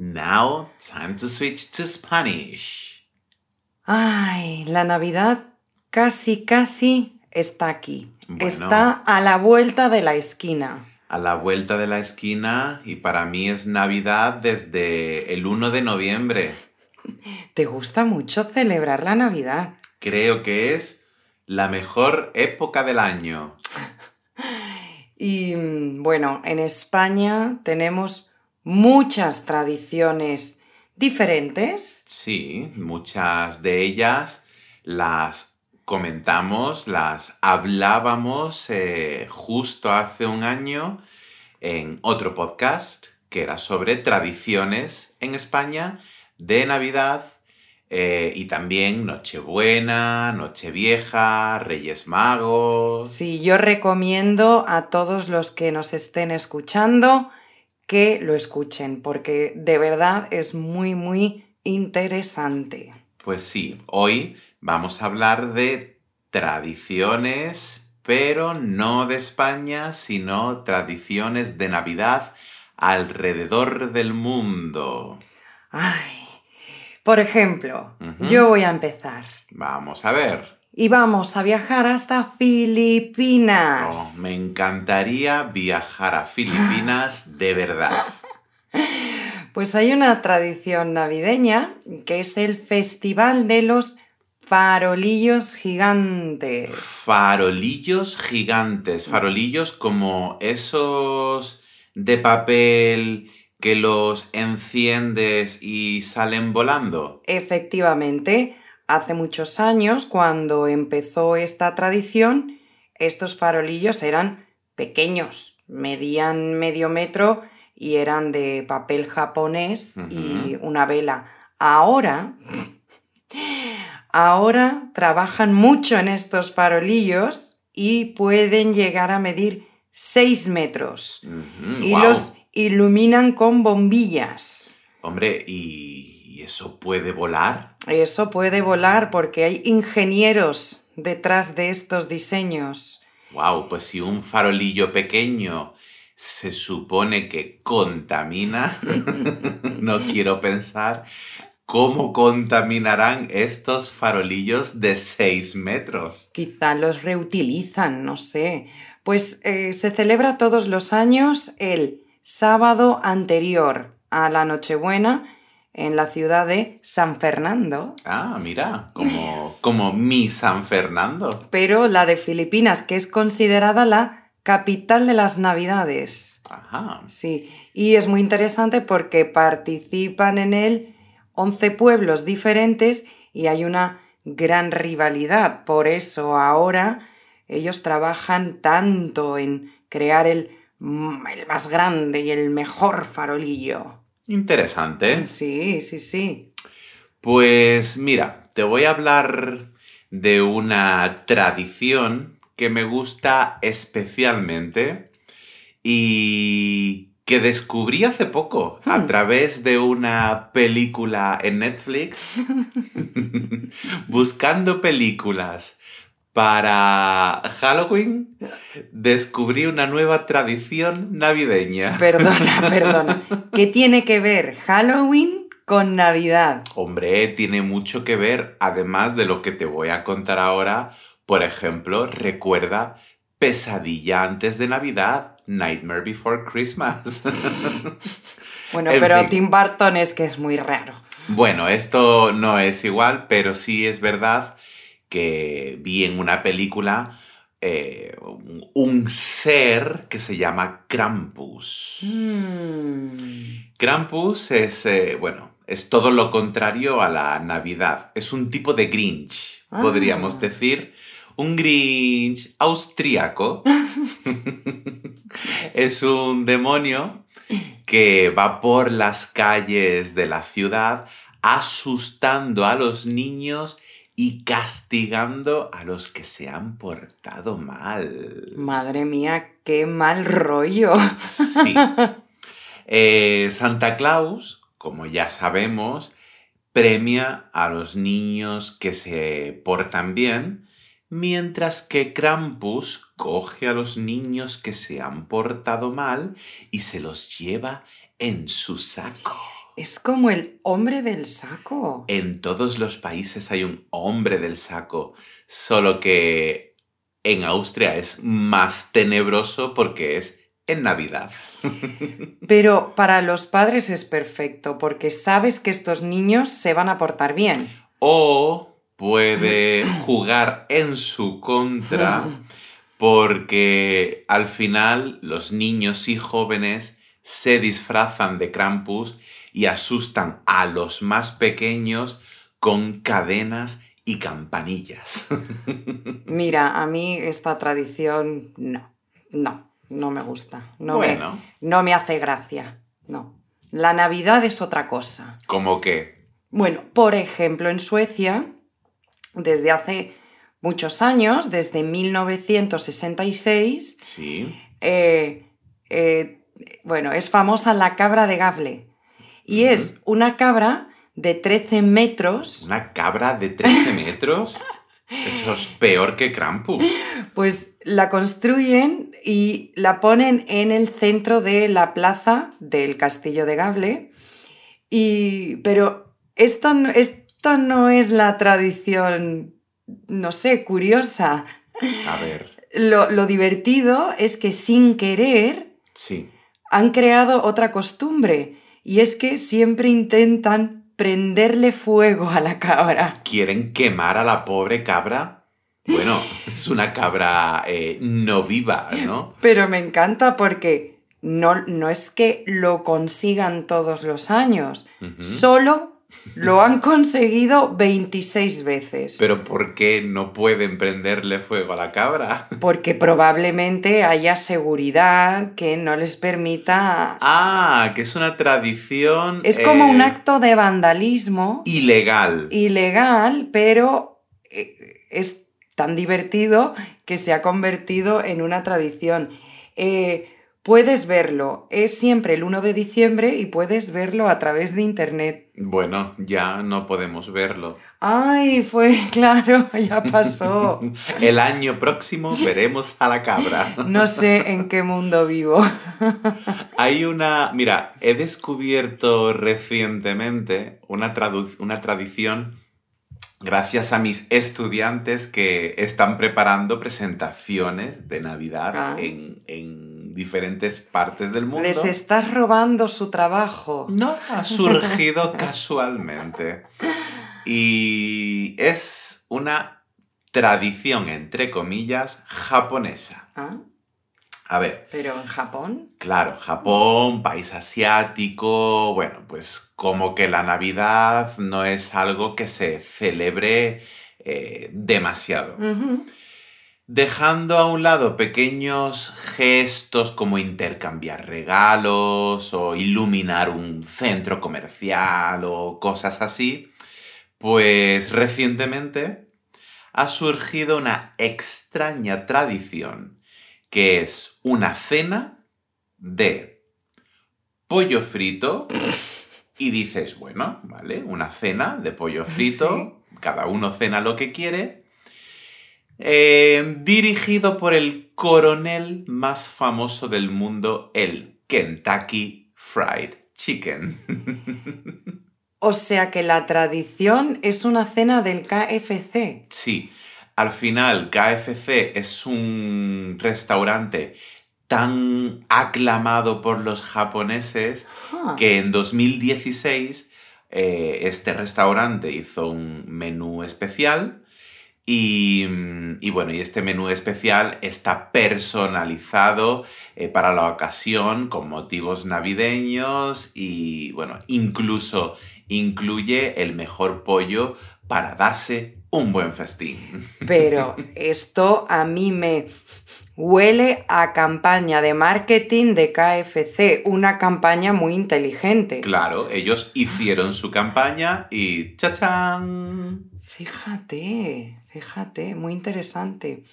Now, time to switch to Spanish. Ay, la Navidad casi, casi está aquí. Bueno. Está a la vuelta de la esquina. A la vuelta de la esquina y para mí es Navidad desde el 1 de noviembre. ¿Te gusta mucho celebrar la Navidad? Creo que es la mejor época del año. Y mm, bueno, en España tenemos muchas tradiciones diferentes. Sí, muchas de ellas las comentamos, las hablábamos eh, justo hace un año en otro podcast que era sobre tradiciones en España de Navidad eh, y también Nochebuena, Nochevieja, Reyes Magos. Sí, yo recomiendo a todos los que nos estén escuchando que lo escuchen, porque de verdad es muy, muy interesante. Pues sí, hoy vamos a hablar de tradiciones, pero no de España, sino tradiciones de Navidad alrededor del mundo. Ay, por ejemplo, yo voy a empezar. Vamos a ver. Y vamos a viajar hasta Filipinas. Oh, me encantaría viajar a Filipinas de verdad. Pues hay una tradición navideña que es el Festival de los Farolillos Gigantes. Farolillos gigantes, farolillos como esos de papel que los enciendes y salen volando. Efectivamente, hace muchos años, cuando empezó esta tradición, estos farolillos eran pequeños, medían medio metro y eran de papel japonés y una vela. Ahora, ahora trabajan mucho en estos farolillos y pueden llegar a medir 6 metros y los iluminan con bombillas. Hombre, ¿y, y eso puede volar? Eso puede volar porque hay ingenieros detrás de estos diseños. Wow, pues si un farolillo pequeño se supone que contamina, no quiero pensar cómo contaminarán estos farolillos de 6 metros. Quizá los reutilizan, no sé. Pues eh, se celebra todos los años el sábado anterior a la Nochebuena en la ciudad de San Fernando. Ah, mira, como, como mi San Fernando. Pero la de Filipinas, que es considerada la capital de las Navidades. Ajá. Sí, y es muy interesante porque participan en él 11 pueblos diferentes y hay una gran rivalidad. Por eso ahora ellos trabajan tanto en crear el, el más grande y el mejor farolillo. Interesante. Sí, sí, sí. Pues mira, te voy a hablar de una tradición que me gusta especialmente y que descubrí hace poco a través de una película en Netflix. Buscando películas para Halloween, descubrí una nueva tradición navideña. Perdona, perdona. ¿Qué tiene que ver Halloween con Navidad? Hombre, tiene mucho que ver, además de lo que te voy a contar ahora. Por ejemplo, recuerda Pesadilla antes de Navidad, Nightmare Before Christmas. Bueno, En pero fin. Tim Burton es que es muy raro. bueno, esto no es igual, pero sí es verdad que vi en una película eh, un- ser que se llama Krampus. Mm. Krampus es, eh, bueno, es todo lo contrario a la Navidad. Es un tipo de Grinch, Ah. podríamos decir. Un Grinch austríaco es un demonio que va por las calles de la ciudad asustando a los niños y castigando a los que se han portado mal. Madre mía, qué mal rollo. Sí. Eh, Santa Claus, como ya sabemos, premia a los niños que se portan bien, mientras que Krampus coge a los niños que se han portado mal y se los lleva en su saco. Es como el hombre del saco. En todos los países hay un hombre del saco, solo que en Austria es más tenebroso porque es en Navidad. Pero para los padres es perfecto porque sabes que estos niños se van a portar bien. O puede jugar en su contra porque al final los niños y jóvenes se disfrazan de Krampus y asustan a los más pequeños con cadenas y campanillas. Mira, a mí esta tradición no, no, no me gusta. No, Bueno. me, no me hace gracia. No. La Navidad es otra cosa. ¿Cómo que? Bueno, por ejemplo, en Suecia, desde hace muchos años, desde 1966, Sí. eh, eh, bueno, es famosa la cabra de Gable. Y es una cabra de 13 metros, ¿Una cabra de 13 metros? Eso es peor que Krampus. pues la construyen y la ponen en el centro de la plaza del castillo de Gable. Y, pero esta no, esta no es la tradición, no sé, curiosa. A ver, Lo, lo divertido es que sin querer sí. han creado otra costumbre y es que siempre intentan prenderle fuego a la cabra. ¿Quieren quemar a la pobre cabra? Bueno, es una cabra eh, no viva, ¿no? Pero me encanta porque no, no es que lo consigan todos los años, solo lo han conseguido 26 veces. Pero ¿por qué no pueden prenderle fuego a la cabra? Porque probablemente haya seguridad que no les permita... Ah, que es una tradición... Es como un eh, acto de vandalismo. Ilegal. ilegal, pero eh, es tan divertido que se ha convertido en una tradición. Eh, puedes verlo, es siempre el 1 de diciembre y puedes verlo a través de internet. Bueno, ya no podemos verlo. Ay, fue claro, ya pasó. El año próximo veremos a la cabra. No sé en qué mundo vivo. Hay una, mira, he descubierto recientemente una, tradu- una tradición gracias a mis estudiantes que están preparando presentaciones de Navidad Ah. en, en diferentes partes del mundo. Les estás robando su trabajo. No, ha surgido casualmente. Y es una tradición, entre comillas, japonesa. Ah, A ver, Pero en Japón. Claro, Japón, país asiático, bueno, pues como que la Navidad no es algo que se celebre eh, demasiado. Ujú. Dejando a un lado pequeños gestos como intercambiar regalos o iluminar un centro comercial o cosas así, pues recientemente ha surgido una extraña tradición que es una cena de pollo frito y dices, bueno, vale, una cena de pollo frito, cada uno cena lo que quiere, eh, dirigido por el coronel más famoso del mundo, el Kentucky Fried Chicken. O sea que la tradición es una cena del KFC. Sí, al final KFC es un restaurante tan aclamado por los japoneses Ah. que en 2016 eh, este restaurante hizo un menú especial y, mm, y bueno, y este menú especial está personalizado eh, para la ocasión con motivos navideños y bueno, incluso incluye el mejor pollo para darse un buen festín. Pero esto a mí me huele a campaña de marketing de KFC, una campaña muy inteligente. Claro, ellos hicieron su campaña y ¡chachán! Fíjate, fíjate, muy interesante.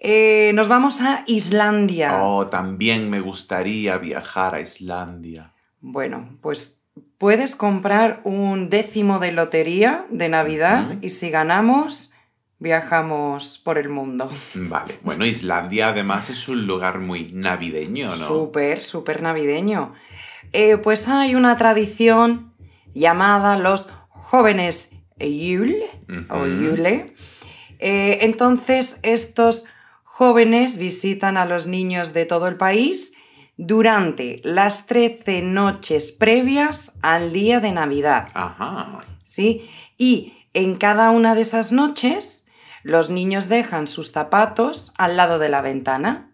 Eh, nos vamos a Islandia. Oh, también me gustaría viajar a Islandia. Bueno, pues puedes comprar un décimo de lotería de Navidad y si ganamos, viajamos por el mundo. Vale, bueno, Islandia además es un lugar muy navideño, ¿no? Súper, súper navideño. Eh, pues hay una tradición llamada los jóvenes Yule o Yule. Eh, entonces, estos jóvenes visitan a los niños de todo el país durante las 13 noches previas al día de Navidad. Ajá. ¿Sí? Y en cada una de esas noches, los niños dejan sus zapatos al lado de la ventana.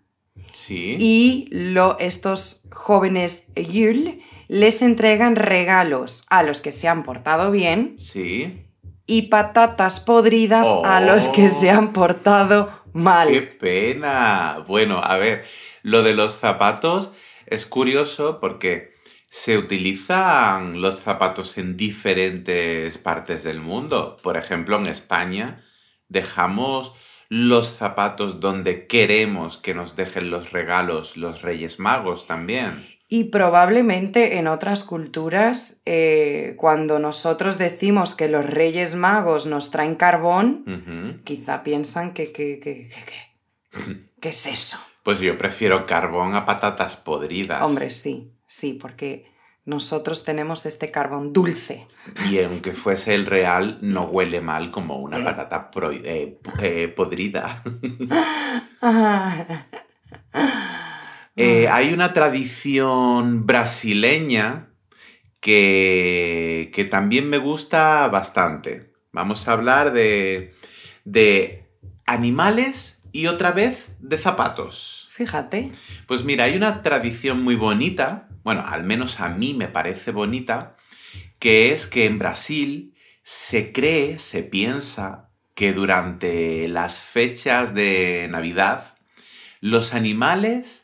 Sí. Y lo, estos jóvenes Yule les entregan regalos a los que se han portado bien Sí. Y patatas podridas a los que se han portado mal. ¡Qué pena! Bueno, a ver, lo de los zapatos es curioso porque se utilizan los zapatos en diferentes partes del mundo. Por ejemplo, en España dejamos los zapatos donde queremos que nos dejen los regalos los Reyes Magos también. Y probablemente en otras culturas, eh, cuando nosotros decimos que los Reyes Magos nos traen carbón, Ujú. quizá piensan que, que, que, que- que- ¿qué es eso? Pues yo prefiero carbón a patatas podridas. Hombre, sí, sí, porque nosotros tenemos este carbón dulce. Y aunque fuese el real, no huele mal como una patata pro- eh, eh, podrida. Eh, hay una tradición brasileña que, que también me gusta bastante. Vamos a hablar de, de animales y otra vez de zapatos. Fíjate. Pues mira, hay una tradición muy bonita, bueno, al menos a mí me parece bonita, que es que en Brasil se cree, se piensa que durante las fechas de Navidad los animales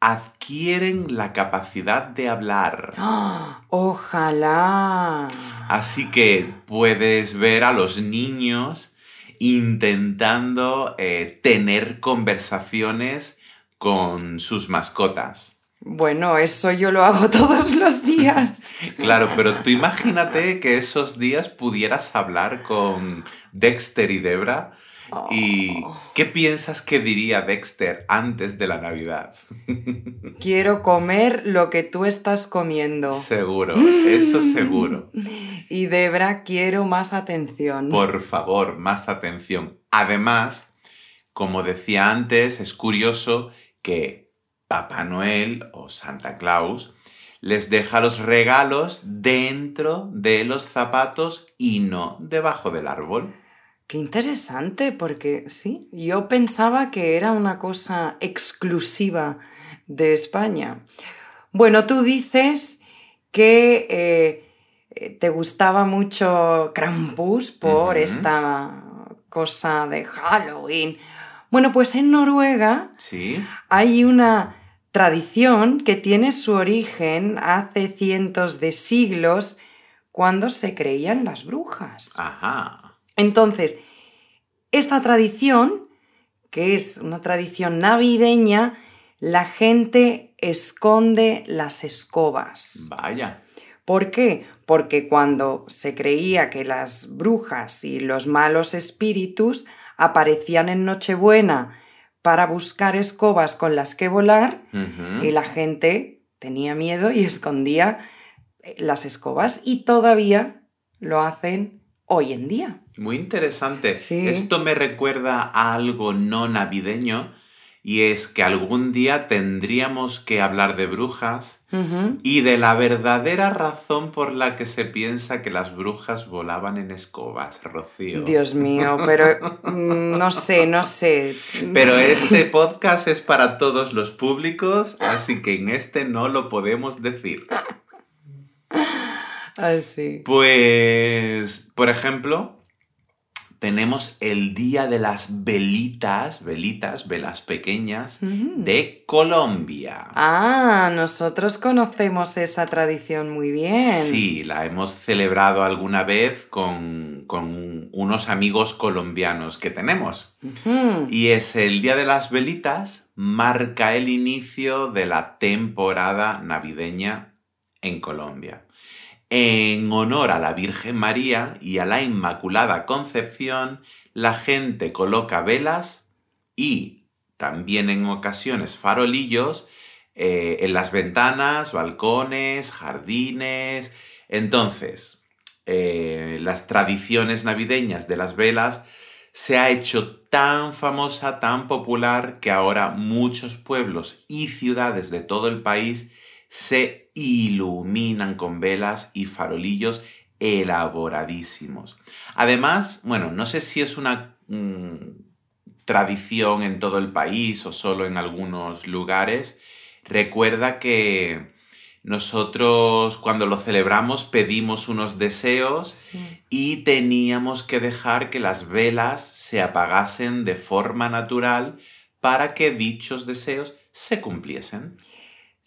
adquieren la capacidad de hablar. Ojalá. Así que puedes ver a los niños intentando eh, tener conversaciones con sus mascotas. Bueno, eso yo lo hago todos los días. Claro, pero tú imagínate que esos días pudieras hablar con Dexter y Debra. ¿Y Oh. qué piensas que diría Dexter antes de la Navidad? Quiero comer lo que tú estás comiendo. Seguro, eso seguro. Y Debra, quiero más atención. Por favor, más atención. Además, como decía antes, es curioso que Papá Noel o Santa Claus les deja los regalos dentro de los zapatos y no debajo del árbol. Qué interesante, porque sí, yo pensaba que era una cosa exclusiva de España. Bueno, tú dices que eh, eh, te gustaba mucho Krampus por esta cosa de Halloween. Bueno, pues en Noruega ¿Sí? hay una tradición que tiene su origen hace cientos de siglos cuando se creían las brujas. Ajá. Entonces, esta tradición, que es una tradición navideña, la gente esconde las escobas. Vaya. ¿Por qué? Porque cuando se creía que las brujas y los malos espíritus aparecían en Nochebuena para buscar escobas con las que volar, y la gente tenía miedo y escondía eh, las escobas y todavía lo hacen hoy en día. Muy interesante. Sí. Esto me recuerda a algo no navideño y es que algún día tendríamos que hablar de brujas y de la verdadera razón por la que se piensa que las brujas volaban en escobas, Rocío. Dios mío, pero mm, no sé, no sé. Pero este podcast es para todos los públicos, así que en este no lo podemos decir. Ay, sí. Pues, por ejemplo, tenemos el Día de las Velitas, velitas, velas pequeñas, de Colombia. Ah, nosotros conocemos esa tradición muy bien. Sí, la hemos celebrado alguna vez con, unos amigos colombianos que tenemos. Y es el Día de las Velitas, marca el inicio de la temporada navideña en Colombia en honor a la Virgen María y a la Inmaculada Concepción, la gente coloca velas y también en ocasiones farolillos eh, en las ventanas, balcones, jardines. Entonces, eh, las tradiciones navideñas de las velas se ha hecho tan famosa, tan popular, que ahora muchos pueblos y ciudades de todo el país se iluminan con velas y farolillos elaboradísimos. Además, bueno, no sé si es una mm, tradición en todo el país o solo en algunos lugares. Recuerda que nosotros cuando lo celebramos pedimos unos deseos y teníamos que dejar que las velas se apagasen de forma natural para que dichos deseos se cumpliesen.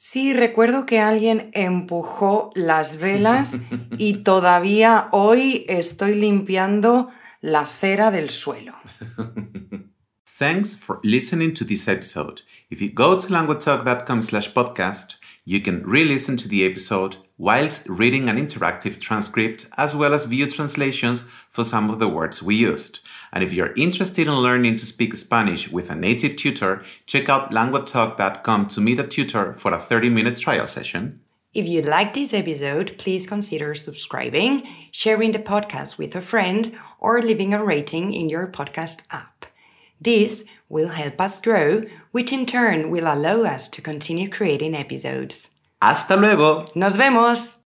Sí, recuerdo que alguien empujó las velas y todavía hoy estoy limpiando la cera del suelo. Thanks for listening to this episode. If you go to languagetalk.com slash podcast, you can re-listen to the episode whilst reading an interactive transcript as well as view translations for some of the words we used. And if you're interested in learning to speak Spanish with a native tutor, check out languatalk.com to meet a tutor for a 30 minute trial session. If you like this episode, please consider subscribing, sharing the podcast with a friend, or leaving a rating in your podcast app. This will help us grow, which in turn will allow us to continue creating episodes. Hasta luego. Nos vemos.